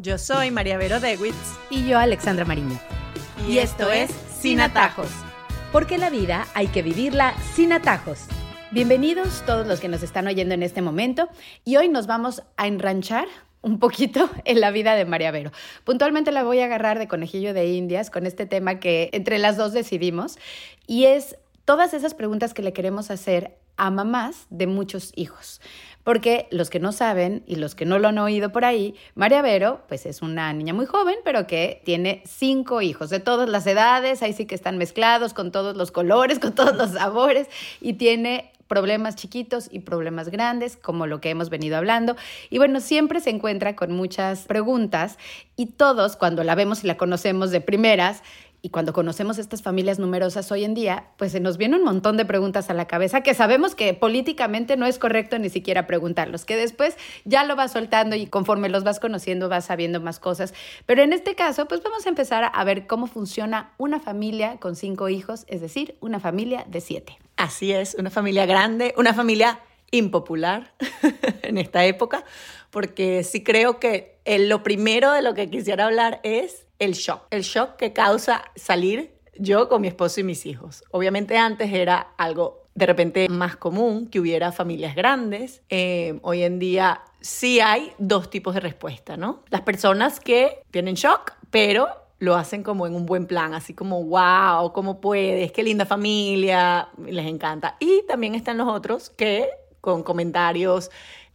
Yo soy María Vero Dewitz. Y yo, Alexandra Mariño. Y, esto es Sin Atajos. Porque la vida hay que vivirla sin atajos. Bienvenidos todos los que nos están oyendo en este momento. Y hoy nos vamos a enranchar un poquito en la vida de María Vero. Puntualmente la voy a agarrar de conejillo de indias con este tema que entre las dos decidimos. Y es todas esas preguntas que le queremos hacer a mamás de muchos hijos. Porque los que no saben y los que no lo han oído por ahí, María Vero, pues es una niña muy joven, pero que tiene cinco hijos de todas las edades, ahí sí que están mezclados con todos los colores, con todos los sabores, y tiene problemas chiquitos y problemas grandes, como lo que hemos venido hablando. Y bueno, siempre se encuentra con muchas preguntas y todos cuando la vemos y la conocemos de primeras, y cuando conocemos estas familias numerosas hoy en día, pues se nos viene un montón de preguntas a la cabeza que sabemos que políticamente no es correcto ni siquiera preguntarlos, que después ya lo vas soltando y conforme los vas conociendo vas sabiendo más cosas. Pero en este caso, pues vamos a empezar a ver cómo funciona una familia con cinco hijos, es decir, una familia de siete. Así es, una familia grande, una familia impopular en esta época, porque sí creo que lo primero de lo que quisiera hablar es el shock, el shock que causa salir yo con mi esposo y mis hijos. Obviamente antes era algo de repente más común que hubiera familias grandes. Eh, hoy en día sí hay dos tipos de respuesta, ¿no? Las personas que tienen shock, pero lo hacen como en un buen plan, así como, wow, ¿cómo puedes? Qué linda familia, les encanta. Y también están los otros que con comentarios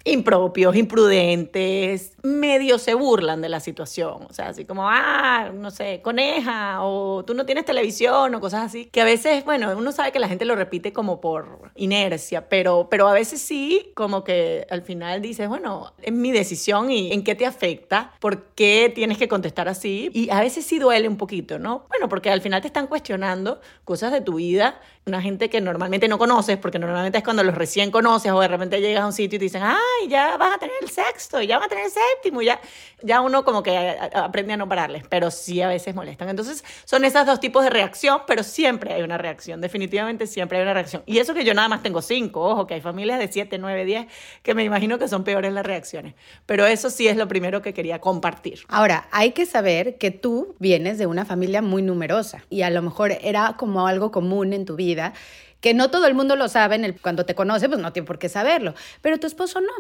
impropios, imprudentes, medio se burlan de la situación. O sea, así como, ah, no sé, coneja, o tú no tienes televisión, o cosas así. Que a veces, bueno, uno sabe que la gente lo repite como por inercia, pero, pero a veces sí, como que al final dices, bueno, es mi decisión y en qué te afecta, por qué tienes que contestar así. Y a veces sí duele un poquito, ¿no? Bueno, porque al final te están cuestionando cosas de tu vida, una gente que normalmente no conoces, porque normalmente es cuando los recién conoces o de repente llegas a un sitio y te dicen, ah, ya vas a tener el sexto, ya vas a tener el séptimo, ya, ya uno como que aprende a no pararles, pero sí a veces molestan. Entonces son esos dos tipos de reacción, pero siempre hay una reacción, definitivamente siempre hay una reacción. Y eso que yo nada más tengo cinco, ojo, que hay familias de siete, nueve, diez, que me imagino que son peores las reacciones, pero eso sí es lo primero que quería compartir. Ahora, hay que saber que tú vienes de una familia muy numerosa y a lo mejor era como algo común en tu vida que no todo el mundo lo sabe, cuando te conoce, pues no tiene por qué saberlo, pero tu esposo no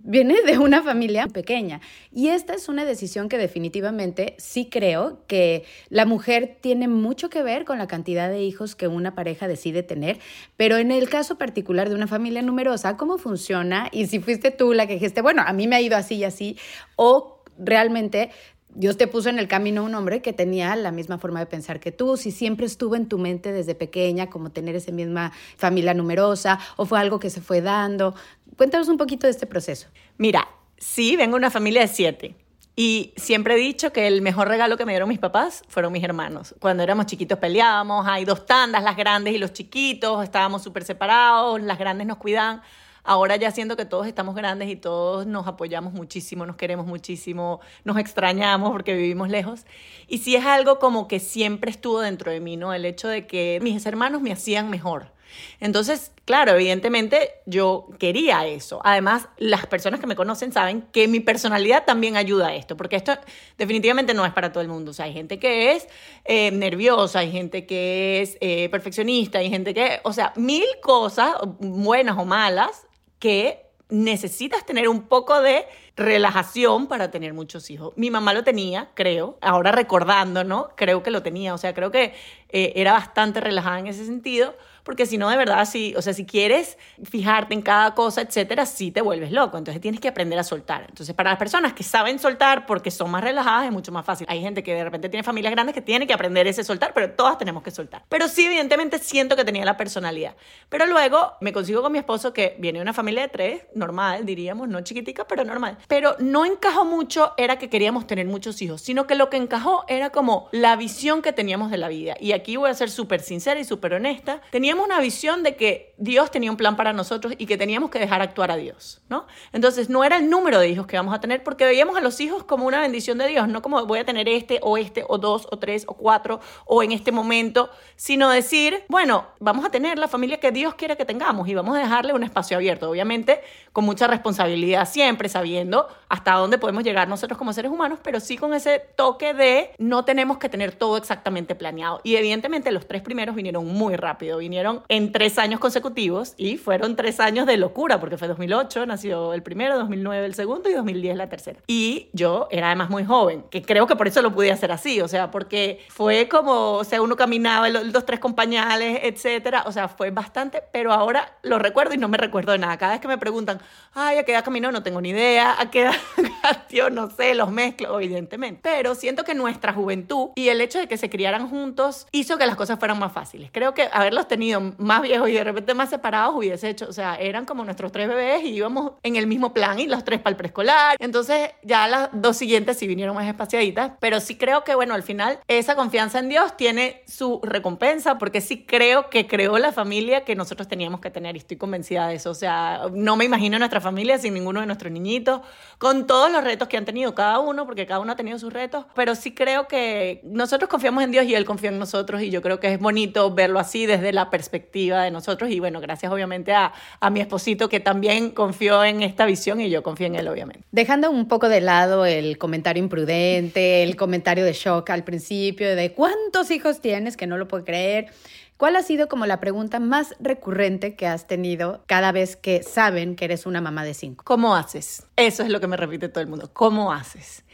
viene de una familia pequeña. Y esta es una decisión que definitivamente sí creo que la mujer tiene mucho que ver con la cantidad de hijos que una pareja decide tener, pero en el caso particular de una familia numerosa, ¿cómo funciona? Y si fuiste tú la que dijiste, bueno, a mí me ha ido así y así, o realmente Dios te puso en el camino un hombre que tenía la misma forma de pensar que tú, si siempre estuvo en tu mente desde pequeña, como tener esa misma familia numerosa, o fue algo que se fue dando. Cuéntanos un poquito de este proceso. Mira, sí, vengo de una familia de siete. Y siempre he dicho que el mejor regalo que me dieron mis papás fueron mis hermanos. Cuando éramos chiquitos peleábamos, hay dos tandas, las grandes y los chiquitos, estábamos súper separados, las grandes nos cuidaban. Ahora ya siento que todos estamos grandes y todos nos apoyamos muchísimo, nos queremos muchísimo, nos extrañamos porque vivimos lejos. Y sí es algo como que siempre estuvo dentro de mí, ¿no? El hecho de que mis hermanos me hacían mejor. Entonces, claro, evidentemente yo quería eso. Además, las personas que me conocen saben que mi personalidad también ayuda a esto, porque esto definitivamente no es para todo el mundo. O sea, hay gente que es eh, nerviosa, hay gente que es eh, perfeccionista, hay gente que, o sea, mil cosas, buenas o malas, que necesitas tener un poco de relajación para tener muchos hijos. Mi mamá lo tenía, creo, ahora recordando, ¿no? Creo que lo tenía, o sea, creo que eh, era bastante relajada en ese sentido, porque si no, de verdad, si, o sea, si quieres fijarte en cada cosa, etcétera, sí te vuelves loco. Entonces tienes que aprender a soltar. Entonces, para las personas que saben soltar porque son más relajadas, es mucho más fácil. Hay gente que de repente tiene familias grandes que tiene que aprender ese soltar, pero todas tenemos que soltar. Pero sí, evidentemente, siento que tenía la personalidad. Pero luego me consigo con mi esposo que viene de una familia de tres, normal, diríamos, no chiquitica, pero normal. Pero no encajó mucho, era que queríamos tener muchos hijos, sino que lo que encajó era como la visión que teníamos de la vida. Y aquí voy a ser súper sincera y súper honesta. Teníamos teníamos una visión de que Dios tenía un plan para nosotros y que teníamos que dejar actuar a Dios, ¿no? Entonces no era el número de hijos que vamos a tener porque veíamos a los hijos como una bendición de Dios, no como voy a tener este o este o dos o tres o cuatro o en este momento, sino decir, bueno, vamos a tener la familia que Dios quiere que tengamos y vamos a dejarle un espacio abierto, obviamente con mucha responsabilidad siempre, sabiendo hasta dónde podemos llegar nosotros como seres humanos, pero sí con ese toque de no tenemos que tener todo exactamente planeado. Y evidentemente los tres primeros vinieron muy rápido, vinieron en tres años consecutivos y fueron tres años de locura, porque fue 2008, nació el primero, 2009 el segundo y 2010 la tercera. Y yo era además muy joven, que creo que por eso lo pude hacer así, o sea, porque fue como, o sea, uno caminaba, los tres con pañales, etcétera, o sea, fue bastante, pero ahora lo recuerdo y no me recuerdo de nada. Cada vez que me preguntan, ay, ¿a qué edad caminó? No tengo ni idea, ¿a qué edad yo no sé, los mezclo, evidentemente. Pero siento que nuestra juventud y el hecho de que se criaran juntos hizo que las cosas fueran más fáciles. Creo que haberlos tenido más viejos y de repente más separados hubiese hecho, o sea, eran como nuestros tres bebés y íbamos en el mismo plan y los tres para el preescolar. Entonces ya las dos siguientes sí vinieron más espaciaditas, pero sí creo que, bueno, al final esa confianza en Dios tiene su recompensa porque sí creo que creó la familia que nosotros teníamos que tener y estoy convencida de eso. O sea, no me imagino nuestra familia sin ninguno de nuestros niñitos, con todos los retos que han tenido cada uno, porque cada uno ha tenido sus retos, pero sí creo que nosotros confiamos en Dios y Él confía en nosotros y yo creo que es bonito verlo así desde la perspectiva de nosotros y bueno, gracias obviamente a, a mi esposito que también confió en esta visión y yo confío en él obviamente. Dejando un poco de lado el comentario imprudente, el comentario de shock al principio de cuántos hijos tienes que no lo puedo creer. ¿Cuál ha sido como la pregunta más recurrente que has tenido cada vez que saben que eres una mamá de cinco? ¿Cómo haces? Eso es lo que me repite todo el mundo. ¿Cómo haces?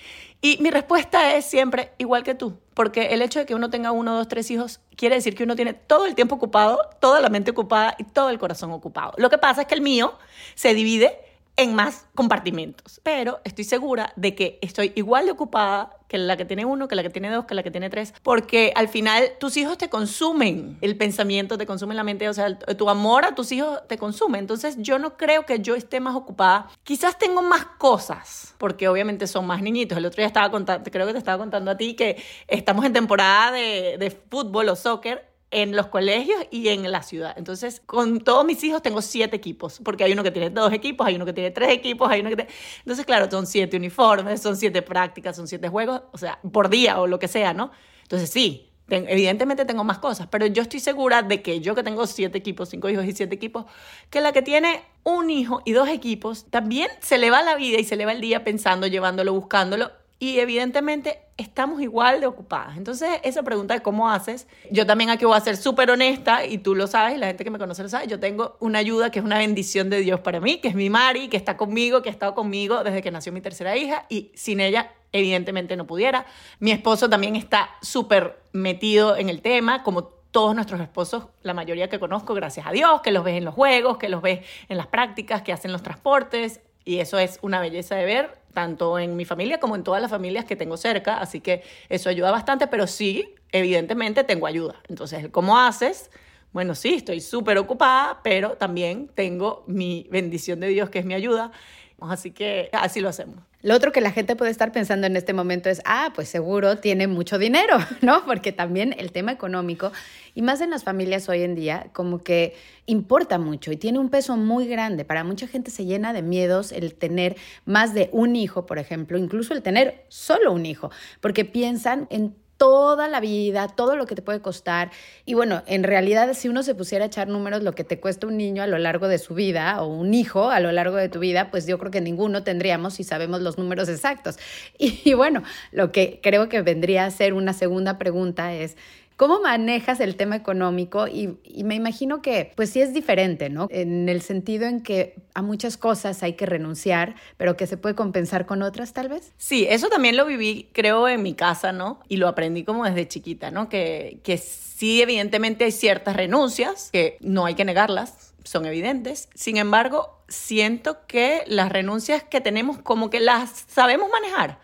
Y mi respuesta es siempre igual que tú, porque el hecho de que uno tenga uno, dos, tres hijos quiere decir que uno tiene todo el tiempo ocupado, toda la mente ocupada y todo el corazón ocupado. Lo que pasa es que el mío se divide en más compartimentos. Pero estoy segura de que estoy igual de ocupada que la que tiene uno, que la que tiene dos, que la que tiene tres, porque al final tus hijos te consumen el pensamiento, te consumen la mente, o sea, tu amor a tus hijos te consume. Entonces yo no creo que yo esté más ocupada. Quizás tengo más cosas, porque obviamente son más niñitos. El otro día estaba contando, creo que te estaba contando a ti que estamos en temporada de, de fútbol o soccer en los colegios y en la ciudad. Entonces, con todos mis hijos tengo siete equipos, porque hay uno que tiene dos equipos, hay uno que tiene tres equipos, hay uno que tiene... Entonces, claro, son siete uniformes, son siete prácticas, son siete juegos, o sea, por día o lo que sea, ¿no? Entonces, sí, evidentemente tengo más cosas, pero yo estoy segura de que yo que tengo siete equipos, cinco hijos y siete equipos, que la que tiene un hijo y dos equipos, también se le va la vida y se le va el día pensando, llevándolo, buscándolo y evidentemente estamos igual de ocupadas. Entonces, esa pregunta de cómo haces, yo también aquí voy a ser súper honesta y tú lo sabes y la gente que me conoce lo sabe, yo tengo una ayuda que es una bendición de Dios para mí, que es mi Mari, que está conmigo, que ha estado conmigo desde que nació mi tercera hija y sin ella evidentemente no pudiera. Mi esposo también está súper metido en el tema, como todos nuestros esposos, la mayoría que conozco, gracias a Dios, que los ves en los juegos, que los ves en las prácticas, que hacen los transportes, y eso es una belleza de ver, tanto en mi familia como en todas las familias que tengo cerca, así que eso ayuda bastante, pero sí, evidentemente tengo ayuda. Entonces, ¿cómo haces? Bueno, sí, estoy súper ocupada, pero también tengo mi bendición de Dios, que es mi ayuda. Así que así lo hacemos. Lo otro que la gente puede estar pensando en este momento es, ah, pues seguro tiene mucho dinero, ¿no? Porque también el tema económico, y más en las familias hoy en día, como que importa mucho y tiene un peso muy grande. Para mucha gente se llena de miedos el tener más de un hijo, por ejemplo, incluso el tener solo un hijo, porque piensan en toda la vida, todo lo que te puede costar. Y bueno, en realidad si uno se pusiera a echar números, lo que te cuesta un niño a lo largo de su vida o un hijo a lo largo de tu vida, pues yo creo que ninguno tendríamos si sabemos los números exactos. Y, y bueno, lo que creo que vendría a ser una segunda pregunta es, ¿Cómo manejas el tema económico? Y, me imagino que, pues sí es diferente, ¿no? En el sentido en que a muchas cosas hay que renunciar, pero que se puede compensar con otras, tal vez. Sí, eso también lo viví, creo, en mi casa, ¿no? Y lo aprendí como desde chiquita, ¿no? Que, que sí, evidentemente hay ciertas renuncias, que no hay que negarlas, son evidentes. Sin embargo, siento que las renuncias que tenemos como que las sabemos manejar.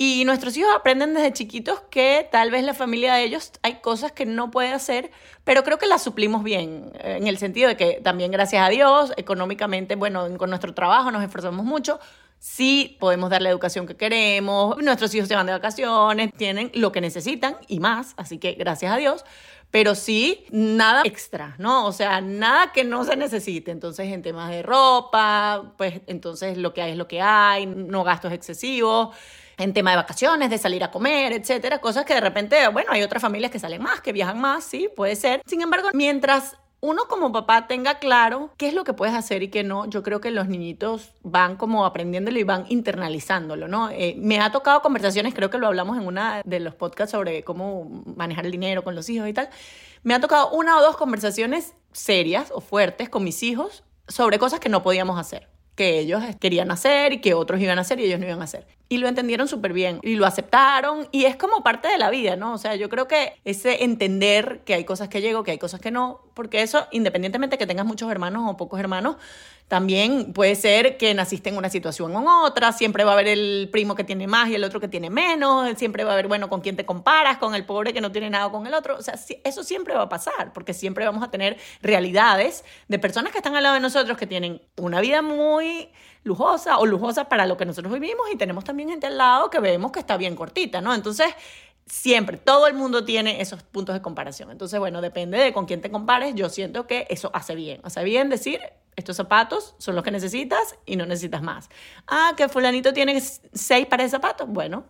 Y nuestros hijos aprenden desde chiquitos que tal vez la familia de ellos hay cosas que no puede hacer, pero creo que las suplimos bien, en el sentido de que también gracias a Dios, económicamente, bueno, con nuestro trabajo nos esforzamos mucho, Sí podemos dar la educación que queremos, nuestros hijos se van de vacaciones, tienen lo que necesitan y más, así que gracias a Dios, pero sí nada extra, ¿no? O sea, nada que no se necesite. Entonces, en temas de ropa, pues entonces lo que hay es lo que hay, no gastos excesivos en tema de vacaciones, de salir a comer, etcétera, cosas que de repente, bueno, hay otras familias que salen más, que viajan más, sí, puede ser. Sin embargo, mientras uno como papá tenga claro qué es lo que puedes hacer y qué no, yo creo que los niñitos van como aprendiéndolo y van internalizándolo, ¿no? Eh, me ha tocado conversaciones, creo que lo hablamos en una de los podcasts sobre cómo manejar el dinero con los hijos y tal. Me ha tocado una o dos conversaciones serias o fuertes con mis hijos sobre cosas que no podíamos hacer que ellos querían hacer y que otros iban a hacer y ellos no iban a hacer. Y lo entendieron súper bien y lo aceptaron y es como parte de la vida, ¿no? O sea, yo creo que ese entender que hay cosas que llego, que hay cosas que no, porque eso, independientemente que tengas muchos hermanos o pocos hermanos, también puede ser que naciste en una situación o en otra, siempre va a haber el primo que tiene más y el otro que tiene menos, siempre va a haber, bueno, con quién te comparas, con el pobre que no tiene nada con el otro, o sea, eso siempre va a pasar, porque siempre vamos a tener realidades de personas que están al lado de nosotros que tienen una vida muy lujosa o lujosa para lo que nosotros vivimos y tenemos también gente al lado que vemos que está bien cortita, ¿no? Entonces, siempre, todo el mundo tiene esos puntos de comparación. Entonces, bueno, depende de con quién te compares, yo siento que eso hace bien. Hace bien decir, estos zapatos son los que necesitas y no necesitas más. Ah, que fulanito tiene seis pares de zapatos. Bueno,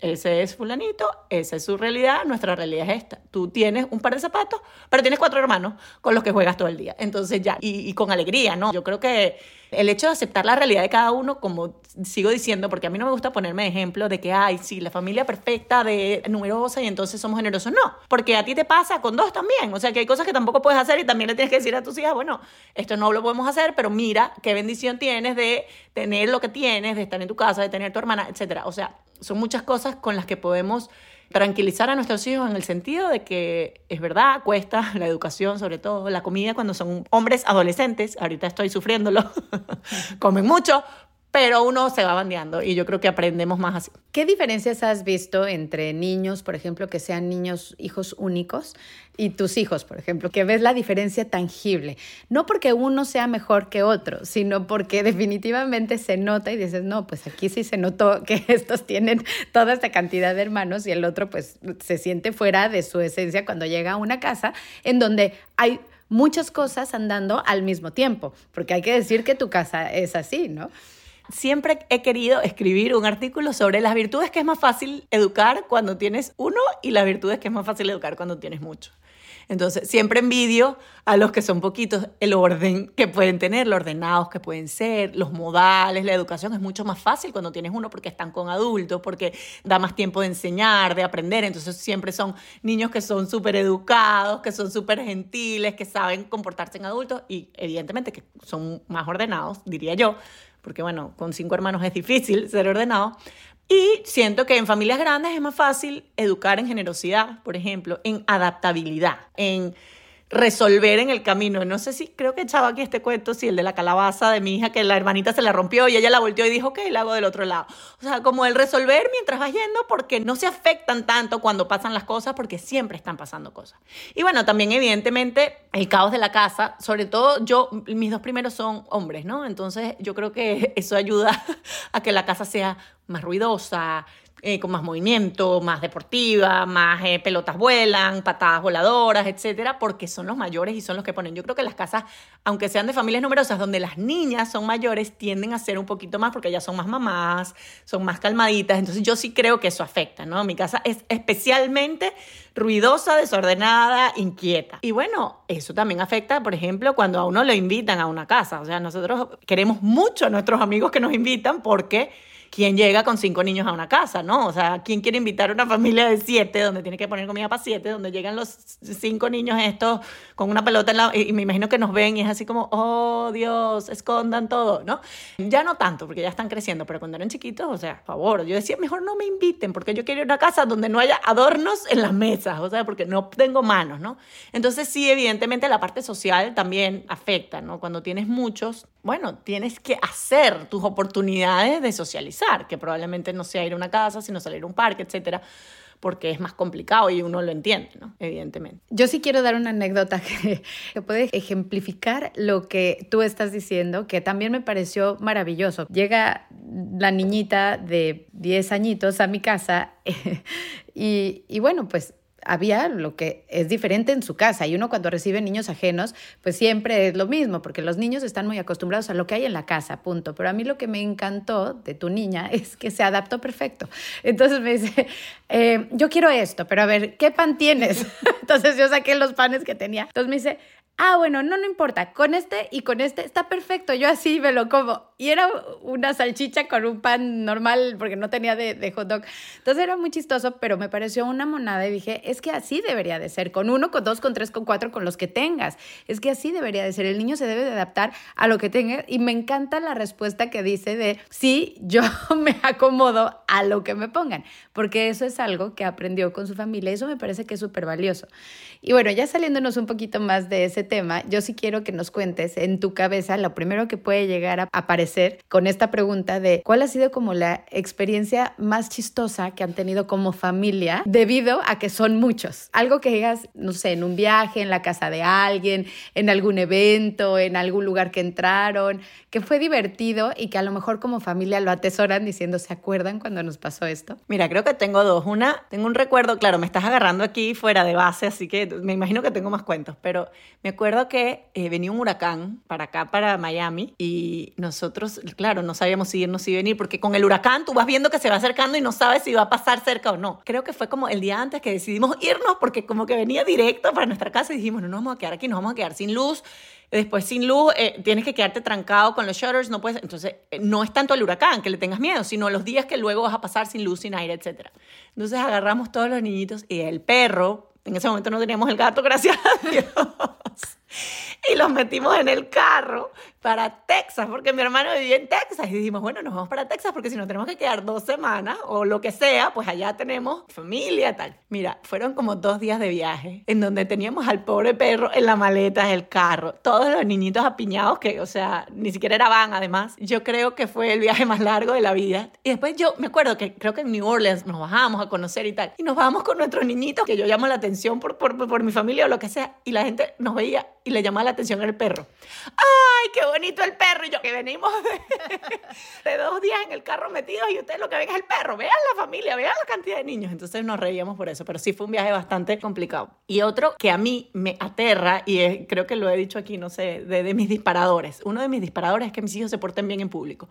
ese es fulanito, esa es su realidad, nuestra realidad es esta. Tú tienes un par de zapatos, pero tienes cuatro hermanos con los que juegas todo el día. Entonces ya, y, y con alegría, ¿no? Yo creo que el hecho de aceptar la realidad de cada uno, como sigo diciendo, porque a mí no me gusta ponerme ejemplo de que, ay, sí, la familia perfecta de numerosa y entonces somos generosos. No, porque a ti te pasa con dos también. O sea, que hay cosas que tampoco puedes hacer y también le tienes que decir a tus hijas, bueno, esto no lo podemos hacer, pero mira qué bendición tienes de tener lo que tienes, de estar en tu casa, de tener tu hermana, etcétera. O sea, son muchas cosas con las que podemos tranquilizar a nuestros hijos en el sentido de que es verdad, cuesta la educación, sobre todo la comida cuando son hombres adolescentes, ahorita estoy sufriéndolo, comen mucho, pero uno se va bandeando y yo creo que aprendemos más así. ¿Qué diferencias has visto entre niños, por ejemplo, que sean niños hijos únicos y tus hijos, por ejemplo, que ves la diferencia tangible? No porque uno sea mejor que otro, sino porque definitivamente se nota y dices, no, pues aquí sí se notó que estos tienen toda esta cantidad de hermanos y el otro pues se siente fuera de su esencia cuando llega a una casa en donde hay muchas cosas andando al mismo tiempo, porque hay que decir que tu casa es así, ¿no? Siempre he querido escribir un artículo sobre las virtudes que es más fácil educar cuando tienes uno y las virtudes que es más fácil educar cuando tienes mucho. Entonces, siempre envidio a los que son poquitos el orden que pueden tener, los ordenados que pueden ser, los modales, la educación es mucho más fácil cuando tienes uno porque están con adultos, porque da más tiempo de enseñar, de aprender. Entonces, siempre son niños que son súper educados, que son súper gentiles, que saben comportarse en adultos y evidentemente que son más ordenados, diría yo, porque bueno, con cinco hermanos es difícil ser ordenado. Y siento que en familias grandes es más fácil educar en generosidad, por ejemplo, en adaptabilidad, en resolver en el camino. No sé si creo que echaba aquí este cuento, si el de la calabaza de mi hija, que la hermanita se la rompió y ella la volteó y dijo, ok, la hago del otro lado. O sea, como el resolver mientras vas yendo porque no se afectan tanto cuando pasan las cosas porque siempre están pasando cosas. Y bueno, también evidentemente el caos de la casa, sobre todo yo, mis dos primeros son hombres, ¿no? Entonces yo creo que eso ayuda a que la casa sea más ruidosa, eh, con más movimiento, más deportiva, más eh, pelotas vuelan, patadas voladoras, etcétera, porque son los mayores y son los que ponen. Yo creo que las casas, aunque sean de familias numerosas, donde las niñas son mayores, tienden a ser un poquito más porque ellas son más mamás, son más calmaditas. Entonces, yo sí creo que eso afecta, ¿no? Mi casa es especialmente ruidosa, desordenada, inquieta. Y bueno, eso también afecta, por ejemplo, cuando a uno lo invitan a una casa. O sea, nosotros queremos mucho a nuestros amigos que nos invitan porque ¿quién llega con cinco niños a una casa, no? O sea, ¿quién quiere invitar a una familia de siete donde tiene que poner comida para siete, donde llegan los cinco niños estos con una pelota en la... Y me imagino que nos ven y es así como, oh Dios, escondan todo, ¿no? Ya no tanto, porque ya están creciendo, pero cuando eran chiquitos, o sea, por favor, yo decía, mejor no me inviten, porque yo quiero una casa donde no haya adornos en las mesas, o sea, porque no tengo manos, ¿no? Entonces sí, evidentemente la parte social también afecta, ¿no? Cuando tienes muchos, bueno, tienes que hacer tus oportunidades de socializar que probablemente no sea ir a una casa, sino salir a un parque, etcétera porque es más complicado y uno lo entiende, ¿no? Evidentemente. Yo sí quiero dar una anécdota que, que puede ejemplificar lo que tú estás diciendo, que también me pareció maravilloso. Llega la niñita de 10 añitos a mi casa y, y bueno, pues había lo que es diferente en su casa y uno cuando recibe niños ajenos, pues siempre es lo mismo, porque los niños están muy acostumbrados a lo que hay en la casa, punto. Pero a mí lo que me encantó de tu niña es que se adaptó perfecto. Entonces me dice, eh, yo quiero esto, pero a ver, ¿qué pan tienes? Entonces yo saqué los panes que tenía. Entonces me dice, ah, bueno, no, no importa, con este y con este está perfecto, yo así me lo como. Y era una salchicha con un pan normal porque no tenía de, hot dog. Entonces era muy chistoso, pero me pareció una monada y dije, es que así debería de ser, con uno, con dos, con tres, con cuatro, con los que tengas. Es que así debería de ser, el niño se debe de adaptar a lo que tenga y me encanta la respuesta que dice de, sí, yo me acomodo a lo que me pongan, porque eso es algo que aprendió con su familia eso me parece que es súper valioso. Y bueno, ya saliéndonos un poquito más de ese tema, yo sí quiero que nos cuentes en tu cabeza lo primero que puede llegar a aparecer con esta pregunta de cuál ha sido como la experiencia más chistosa que han tenido como familia debido a que son muchos. Algo que digas, no sé, en un viaje, en la casa de alguien, en algún evento, en algún lugar que entraron, que fue divertido y que a lo mejor como familia lo atesoran diciendo, ¿se acuerdan cuando nos pasó esto? Mira, creo que tengo dos. Una, tengo un recuerdo, claro, me estás agarrando aquí fuera de base, así que me imagino que tengo más cuentos, pero me acuerdo que eh, venía un huracán para acá, para Miami, y nosotros, claro, no sabíamos si irnos y venir, porque con el huracán tú vas viendo que se va acercando y no sabes si va a pasar cerca o no. Creo que fue como el día antes que decidimos irnos, porque como que venía directo para nuestra casa y dijimos, no nos vamos a quedar aquí, nos vamos a quedar sin luz. Después sin luz, eh, tienes que quedarte trancado con los shutters, no puedes, entonces eh, no es tanto el huracán que le tengas miedo, sino los días que luego vas a pasar sin luz, sin aire, etc. Entonces agarramos todos los niñitos y el perro, en ese momento no teníamos el gato, gracias a Dios. y los metimos en el carro para Texas, porque mi hermano vivía en Texas. Y dijimos, bueno, nos vamos para Texas porque si nos tenemos que quedar dos semanas o lo que sea, pues allá tenemos familia tal. Mira, fueron como dos días de viaje en donde teníamos al pobre perro en la maleta del carro, todos los niñitos apiñados que, o sea, ni siquiera era van además. Yo creo que fue el viaje más largo de la vida. Y después yo me acuerdo que creo que en New Orleans nos bajamos a conocer y tal. Y nos bajamos con nuestros niñitos, que yo llamo la atención por, por, por mi familia o lo que sea. Y la gente nos veía y le llamaba la atención al perro. ¡Ay, qué bonito el perro! Y yo, que venimos de, dos días en el carro metidos y ustedes lo que ven es el perro. Vean la familia, vean la cantidad de niños. Entonces nos reíamos por eso, pero sí fue un viaje bastante complicado. Y otro que a mí me aterra, y creo que lo he dicho aquí, no sé, de, de mis disparadores. Uno de mis disparadores es que mis hijos se porten bien en público.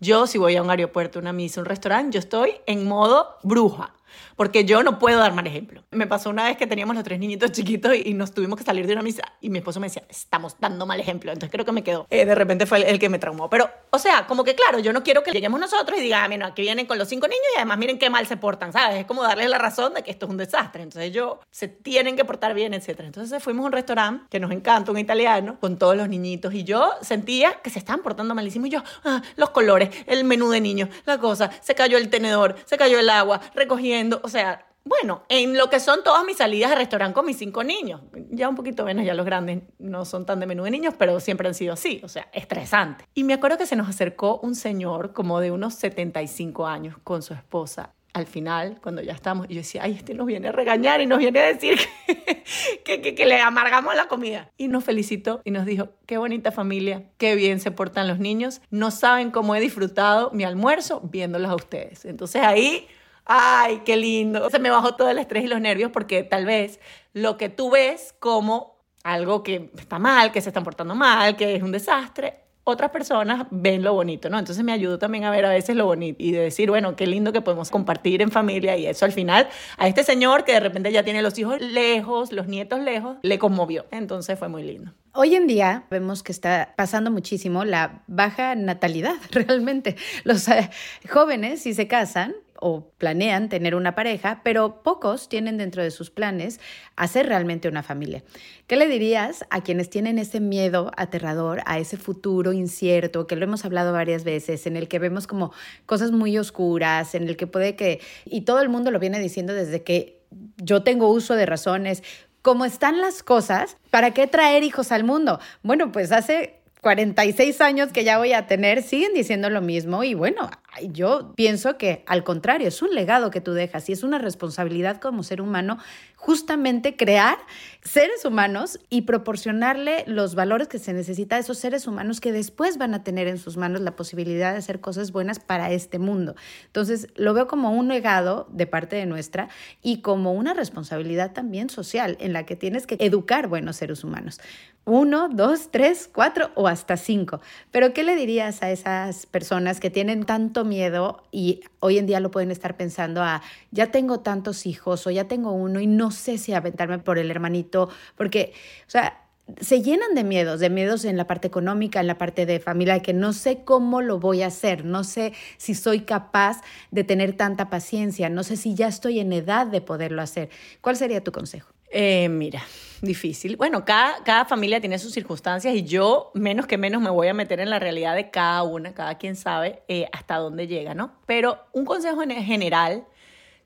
Yo, si voy a un aeropuerto, una misa, un restaurante, yo estoy en modo bruja porque yo no puedo dar mal ejemplo. Me pasó una vez que teníamos los tres niñitos chiquitos y nos tuvimos que salir de una misa y mi esposo me decía, estamos dando mal ejemplo. Entonces creo que me quedó. Eh, de repente fue el, que me traumó. Pero, o sea, como que claro, yo no quiero que lleguemos nosotros y digan, ah, mira, aquí vienen con los cinco niños y además miren qué mal se portan, ¿sabes? Es como darles la razón de que esto es un desastre. Entonces yo, se tienen que portar bien, etc. Entonces fuimos a un restaurante que nos encanta, un italiano, con todos los niñitos y yo sentía que se estaban portando malísimo y yo, ah, los colores, el menú de niños, la cosa, se cayó el tenedor, se cayó el agua, recogiendo, o sea, bueno, en lo que son todas mis salidas de restaurante con mis cinco niños. Ya un poquito menos, ya los grandes no son tan de menú de niños, pero siempre han sido así, o sea, estresante. Y me acuerdo que se nos acercó un señor como de unos 75 años con su esposa. Al final, cuando ya estamos, yo decía, ay, este nos viene a regañar y nos viene a decir que, que, le amargamos la comida. Y nos felicitó y nos dijo, qué bonita familia, qué bien se portan los niños, no saben cómo he disfrutado mi almuerzo viéndolos a ustedes. Entonces ahí ay, qué lindo. Se me bajó todo el estrés y los nervios porque tal vez lo que tú ves como algo que está mal, que se están portando mal, que es un desastre, otras personas ven lo bonito, ¿no? Entonces me ayudó también a ver a veces lo bonito y de decir, bueno, qué lindo que podemos compartir en familia y eso al final a este señor que de repente ya tiene los hijos lejos, los nietos lejos, le conmovió. Entonces fue muy lindo. Hoy en día vemos que está pasando muchísimo la baja natalidad, realmente. Los eh, jóvenes, si se casan, o planean tener una pareja, pero pocos tienen dentro de sus planes hacer realmente una familia. ¿Qué le dirías a quienes tienen ese miedo aterrador a ese futuro incierto, que lo hemos hablado varias veces, en el que vemos como cosas muy oscuras, en el que puede que, y todo el mundo lo viene diciendo desde que yo tengo uso de razones, ¿cómo están las cosas, ¿para qué traer hijos al mundo? Bueno, pues hace 46 años que ya voy a tener, siguen diciendo lo mismo y bueno, yo pienso que al contrario, es un legado que tú dejas y es una responsabilidad como ser humano justamente crear seres humanos y proporcionarle los valores que se necesita a esos seres humanos que después van a tener en sus manos la posibilidad de hacer cosas buenas para este mundo. Entonces, lo veo como un legado de parte de nuestra y como una responsabilidad también social en la que tienes que educar buenos seres humanos. Uno, dos, tres, cuatro o hasta cinco. Pero, ¿qué le dirías a esas personas que tienen tanto miedo y hoy en día lo pueden estar pensando a, ya tengo tantos hijos o ya tengo uno y no sé si aventarme por el hermanito, porque, o sea, se llenan de miedos, de miedos en la parte económica, en la parte de familia, que no sé cómo lo voy a hacer, no sé si soy capaz de tener tanta paciencia, no sé si ya estoy en edad de poderlo hacer. ¿Cuál sería tu consejo? Eh, mira, difícil. Bueno, cada, cada familia tiene sus circunstancias y yo menos que menos me voy a meter en la realidad de cada una, cada quien sabe eh, hasta dónde llega, ¿no? Pero un consejo en general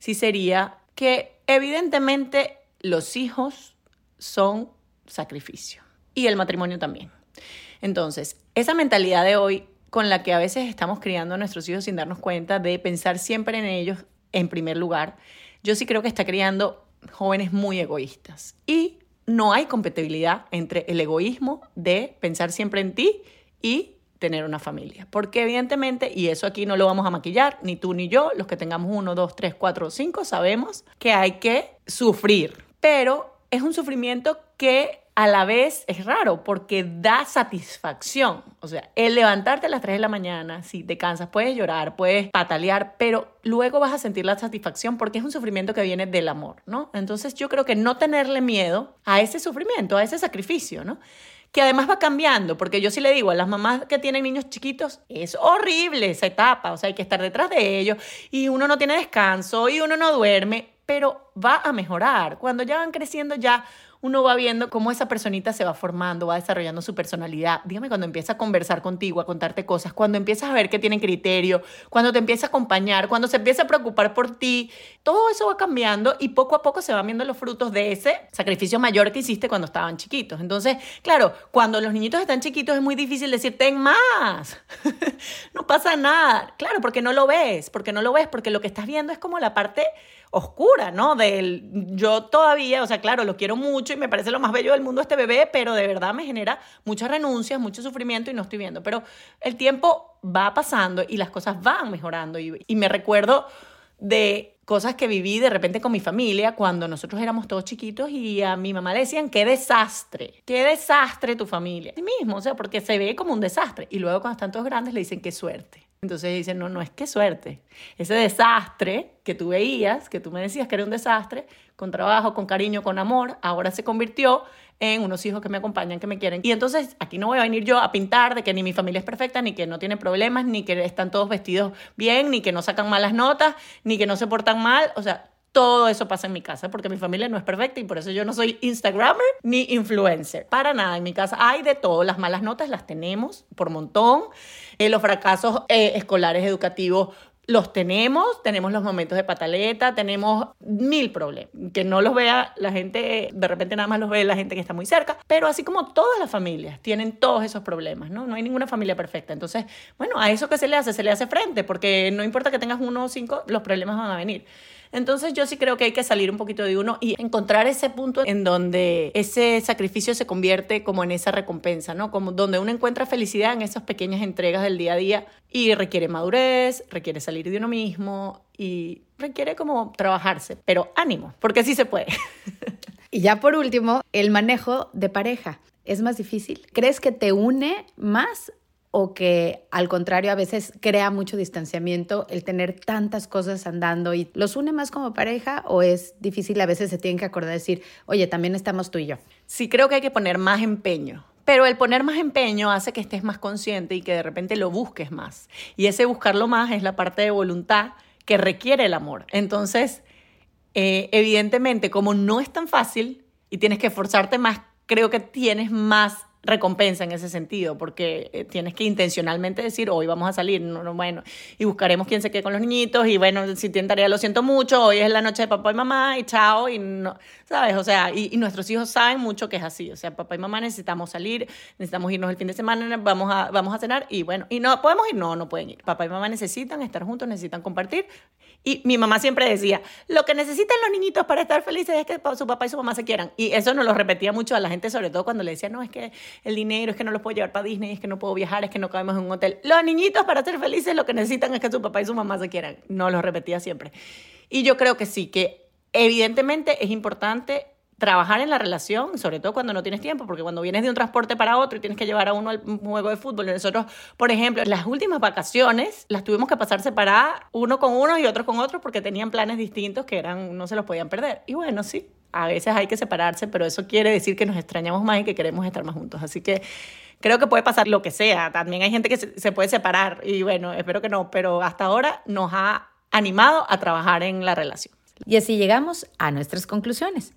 sí sería que evidentemente los hijos son sacrificio y el matrimonio también. Entonces, esa mentalidad de hoy con la que a veces estamos criando a nuestros hijos sin darnos cuenta de pensar siempre en ellos en primer lugar, yo sí creo que está criando jóvenes muy egoístas. Y no hay compatibilidad entre el egoísmo de pensar siempre en ti y tener una familia. Porque evidentemente, y eso aquí no lo vamos a maquillar, ni tú ni yo, los que tengamos uno, dos, tres, cuatro cinco, sabemos que hay que sufrir. Pero es un sufrimiento que a la vez es raro porque da satisfacción. O sea, el levantarte a las 3 de la mañana, si te cansas, puedes llorar, puedes patalear, pero luego vas a sentir la satisfacción porque es un sufrimiento que viene del amor, ¿no? Entonces yo creo que no tenerle miedo a ese sufrimiento, a ese sacrificio, ¿no? que además va cambiando, porque yo sí le digo a las mamás que tienen niños chiquitos, es horrible esa etapa, o sea, hay que estar detrás de ellos y uno no tiene descanso y uno no duerme, pero va a mejorar. Cuando ya van creciendo ya uno va viendo cómo esa personita se va formando, va desarrollando su personalidad. Dígame cuando empieza a conversar contigo, a contarte cosas, cuando empiezas a ver que tienen criterio, cuando te empieza a acompañar, cuando se empieza a preocupar por ti, todo eso va cambiando y poco a poco se van viendo los frutos de ese sacrificio mayor que hiciste cuando estaban chiquitos. Entonces, claro, cuando los niñitos están chiquitos es muy difícil decir, ten más, no pasa nada. Claro, porque no lo ves, porque no lo ves, porque lo que estás viendo es como la parte oscura, ¿no? Del yo todavía, o sea, claro, lo quiero mucho me parece lo más bello del mundo este bebé, pero de verdad me genera muchas renuncias, mucho sufrimiento y no estoy viendo. Pero el tiempo va pasando y las cosas van mejorando y, y me recuerdo de cosas que viví de repente con mi familia cuando nosotros éramos todos chiquitos y a mi mamá le decían, qué desastre, qué desastre tu familia. Sí mismo, o sea, porque se ve como un desastre. Y luego cuando están todos grandes le dicen, qué suerte. Entonces dicen, no, no es que suerte. Ese desastre que tú veías, que tú me decías que era un desastre, con trabajo, con cariño, con amor, ahora se convirtió en unos hijos que me acompañan, que me quieren. Y entonces aquí no voy a venir yo a pintar de que ni mi familia es perfecta, ni que no tiene problemas, ni que están todos vestidos bien, ni que no sacan malas notas, ni que no se portan mal. O sea, todo eso pasa en mi casa porque mi familia no es perfecta y por eso yo no soy Instagrammer ni influencer. Para nada, en mi casa hay de todo. Las malas notas las tenemos por montón. Eh, los fracasos eh, escolares educativos los tenemos, tenemos los momentos de pataleta, tenemos mil problemas, que no los vea la gente, de repente nada más los ve la gente que está muy cerca, pero así como todas las familias tienen todos esos problemas, ¿no? No hay ninguna familia perfecta. Entonces, bueno, a eso que se le hace, se le hace frente, porque no importa que tengas uno o cinco, los problemas van a venir. Entonces yo sí creo que hay que salir un poquito de uno y encontrar ese punto en donde ese sacrificio se convierte como en esa recompensa, ¿no? Como donde uno encuentra felicidad en esas pequeñas entregas del día a día y requiere madurez, requiere salir de uno mismo y requiere como trabajarse, pero ánimo, porque sí se puede. Y ya por último, el manejo de pareja. ¿Es más difícil? ¿Crees que te une más o que al contrario a veces crea mucho distanciamiento el tener tantas cosas andando y los une más como pareja o es difícil a veces se tienen que acordar de decir, oye, también estamos tú y yo. Sí, creo que hay que poner más empeño. Pero el poner más empeño hace que estés más consciente y que de repente lo busques más. Y ese buscarlo más es la parte de voluntad que requiere el amor. Entonces, eh, evidentemente, como no es tan fácil y tienes que esforzarte más, creo que tienes más recompensa en ese sentido, porque eh, tienes que intencionalmente decir, hoy vamos a salir, no, bueno, y buscaremos quién se quede con los niñitos, y bueno, si tienen tarea, lo siento mucho, hoy es la noche de papá y mamá, y chao, y no, ¿sabes? O sea, y, nuestros hijos saben mucho que es así, o sea, papá y mamá necesitamos salir, necesitamos irnos el fin de semana, vamos a, vamos a cenar, y bueno, y no, ¿podemos ir? No, no pueden ir. Papá y mamá necesitan estar juntos, necesitan compartir, y mi mamá siempre decía, lo que necesitan los niñitos para estar felices es que su papá y su mamá se quieran, y eso nos lo repetía mucho a la gente, sobre todo cuando le decía, no, es que el dinero, es que no los puedo llevar para Disney, es que no puedo viajar, es que no cabemos en un hotel. Los niñitos para ser felices lo que necesitan es que su papá y su mamá se quieran. No lo repetía siempre. Y yo creo que sí, que evidentemente es importante trabajar en la relación, sobre todo cuando no tienes tiempo, porque cuando vienes de un transporte para otro y tienes que llevar a uno al juego de fútbol, nosotros, por ejemplo, las últimas vacaciones las tuvimos que pasar separadas, uno con uno y otro con otro, porque tenían planes distintos que eran, no se los podían perder. Y bueno, sí, a veces hay que separarse, pero eso quiere decir que nos extrañamos más y que queremos estar más juntos. Así que creo que puede pasar lo que sea. También hay gente que se puede separar y bueno, espero que no, pero hasta ahora nos ha animado a trabajar en la relación. Y así llegamos a nuestras conclusiones.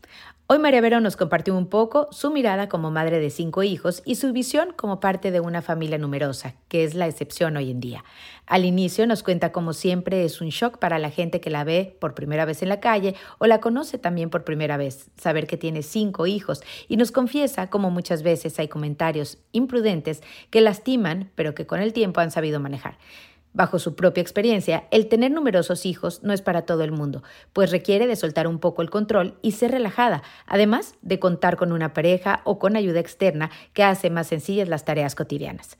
Hoy María Vero nos compartió un poco su mirada como madre de cinco hijos y su visión como parte de una familia numerosa, que es la excepción hoy en día. Al inicio nos cuenta como siempre es un shock para la gente que la ve por primera vez en la calle o la conoce también por primera vez, saber que tiene cinco hijos y nos confiesa como muchas veces hay comentarios imprudentes que lastiman pero que con el tiempo han sabido manejar. Bajo su propia experiencia, el tener numerosos hijos no es para todo el mundo, pues requiere de soltar un poco el control y ser relajada, además de contar con una pareja o con ayuda externa que hace más sencillas las tareas cotidianas.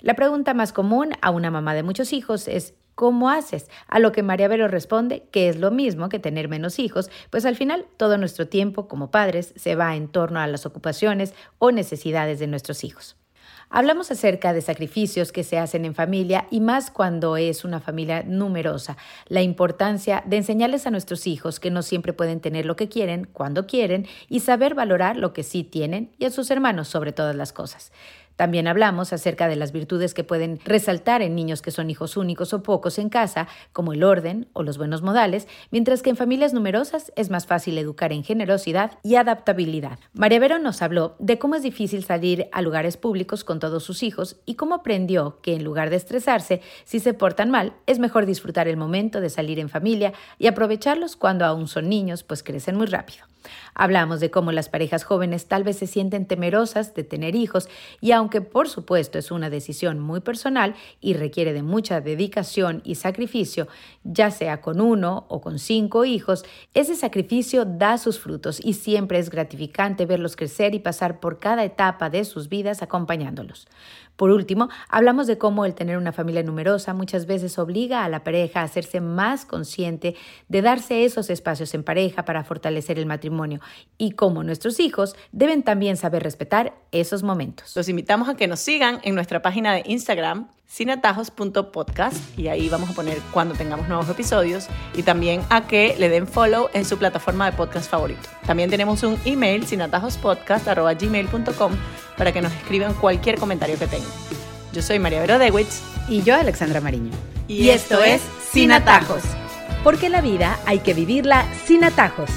La pregunta más común a una mamá de muchos hijos es ¿Cómo haces? A lo que María Vero responde que es lo mismo que tener menos hijos, pues al final todo nuestro tiempo como padres se va en torno a las ocupaciones o necesidades de nuestros hijos. Hablamos acerca de sacrificios que se hacen en familia y más cuando es una familia numerosa, la importancia de enseñarles a nuestros hijos que no siempre pueden tener lo que quieren cuando quieren y saber valorar lo que sí tienen y a sus hermanos sobre todas las cosas. También hablamos acerca de las virtudes que pueden resaltar en niños que son hijos únicos o pocos en casa, como el orden o los buenos modales, mientras que en familias numerosas es más fácil educar en generosidad y adaptabilidad. María Vero nos habló de cómo es difícil salir a lugares públicos con todos sus hijos y cómo aprendió que en lugar de estresarse, si se portan mal, es mejor disfrutar el momento de salir en familia y aprovecharlos cuando aún son niños, pues crecen muy rápido. Hablamos de cómo las parejas jóvenes tal vez se sienten temerosas de tener hijos y aunque por supuesto es una decisión muy personal y requiere de mucha dedicación y sacrificio, ya sea con uno o con cinco hijos, ese sacrificio da sus frutos y siempre es gratificante verlos crecer y pasar por cada etapa de sus vidas acompañándolos. Por último, hablamos de cómo el tener una familia numerosa muchas veces obliga a la pareja a hacerse más consciente de darse esos espacios en pareja para fortalecer el matrimonio y cómo nuestros hijos deben también saber respetar esos momentos. Los invitamos a que nos sigan en nuestra página de Instagram sinatajos.podcast y ahí vamos a poner cuando tengamos nuevos episodios y también a que le den follow en su plataforma de podcast favorito. También tenemos un email sinatajospodcast.gmail.com para que nos escriban cualquier comentario que tengan. Yo soy María Vero Dewitz y yo Alexandra Mariño. Y, esto es Sin Atajos. Porque la vida hay que vivirla sin atajos.